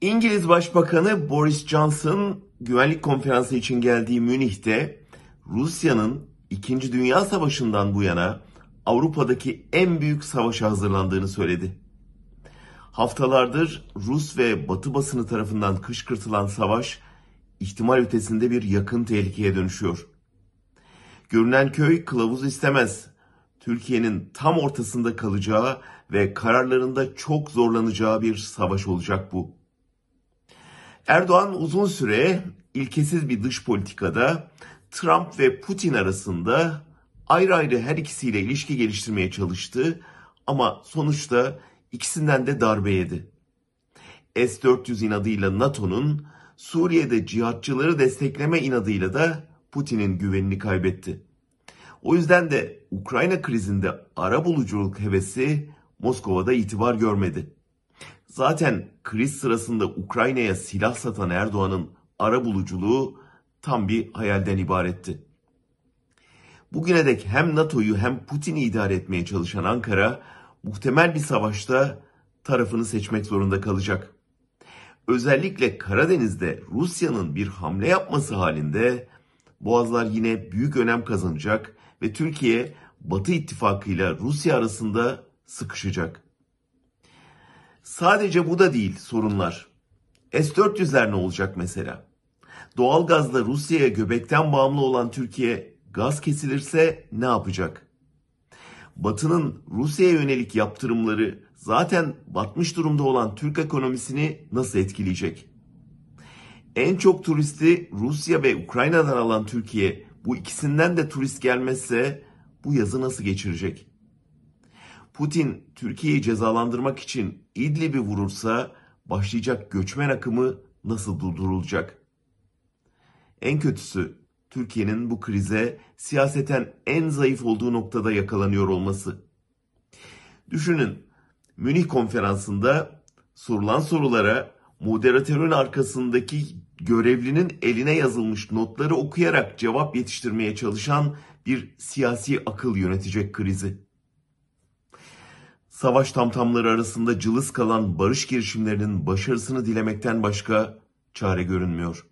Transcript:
İngiliz Başbakanı Boris Johnson güvenlik konferansı için geldiği Münih'te Rusya'nın 2. Dünya Savaşı'ndan bu yana Avrupa'daki en büyük savaşa hazırlandığını söyledi. Haftalardır Rus ve Batı basını tarafından kışkırtılan savaş ihtimal ötesinde bir yakın tehlikeye dönüşüyor. Görünen köy kılavuz istemez. Türkiye'nin tam ortasında kalacağı ve kararlarında çok zorlanacağı bir savaş olacak bu. Erdoğan uzun süre ilkesiz bir dış politikada Trump ve Putin arasında ayrı ayrı her ikisiyle ilişki geliştirmeye çalıştı ama sonuçta ikisinden de darbe yedi. S-400 inadıyla NATO'nun Suriye'de cihatçıları destekleme inadıyla da Putin'in güvenini kaybetti. O yüzden de Ukrayna krizinde ara buluculuk hevesi Moskova'da itibar görmedi. Zaten kriz sırasında Ukrayna'ya silah satan Erdoğan'ın ara buluculuğu tam bir hayalden ibaretti. Bugüne dek hem NATO'yu hem Putin'i idare etmeye çalışan Ankara muhtemel bir savaşta tarafını seçmek zorunda kalacak. Özellikle Karadeniz'de Rusya'nın bir hamle yapması halinde Boğazlar yine büyük önem kazanacak ve Türkiye Batı ittifakıyla Rusya arasında sıkışacak. Sadece bu da değil sorunlar. S-400'ler ne olacak mesela? Doğalgazla Rusya'ya göbekten bağımlı olan Türkiye gaz kesilirse ne yapacak? Batı'nın Rusya'ya yönelik yaptırımları zaten batmış durumda olan Türk ekonomisini nasıl etkileyecek? En çok turisti Rusya ve Ukrayna'dan alan Türkiye bu ikisinden de turist gelmezse bu yazı nasıl geçirecek? Putin Türkiye'yi cezalandırmak için İdlib'i vurursa başlayacak göçmen akımı nasıl durdurulacak? En kötüsü Türkiye'nin bu krize siyaseten en zayıf olduğu noktada yakalanıyor olması. Düşünün Münih konferansında sorulan sorulara moderatörün arkasındaki görevlinin eline yazılmış notları okuyarak cevap yetiştirmeye çalışan bir siyasi akıl yönetecek krizi. Savaş tamtamları arasında cılız kalan barış girişimlerinin başarısını dilemekten başka çare görünmüyor.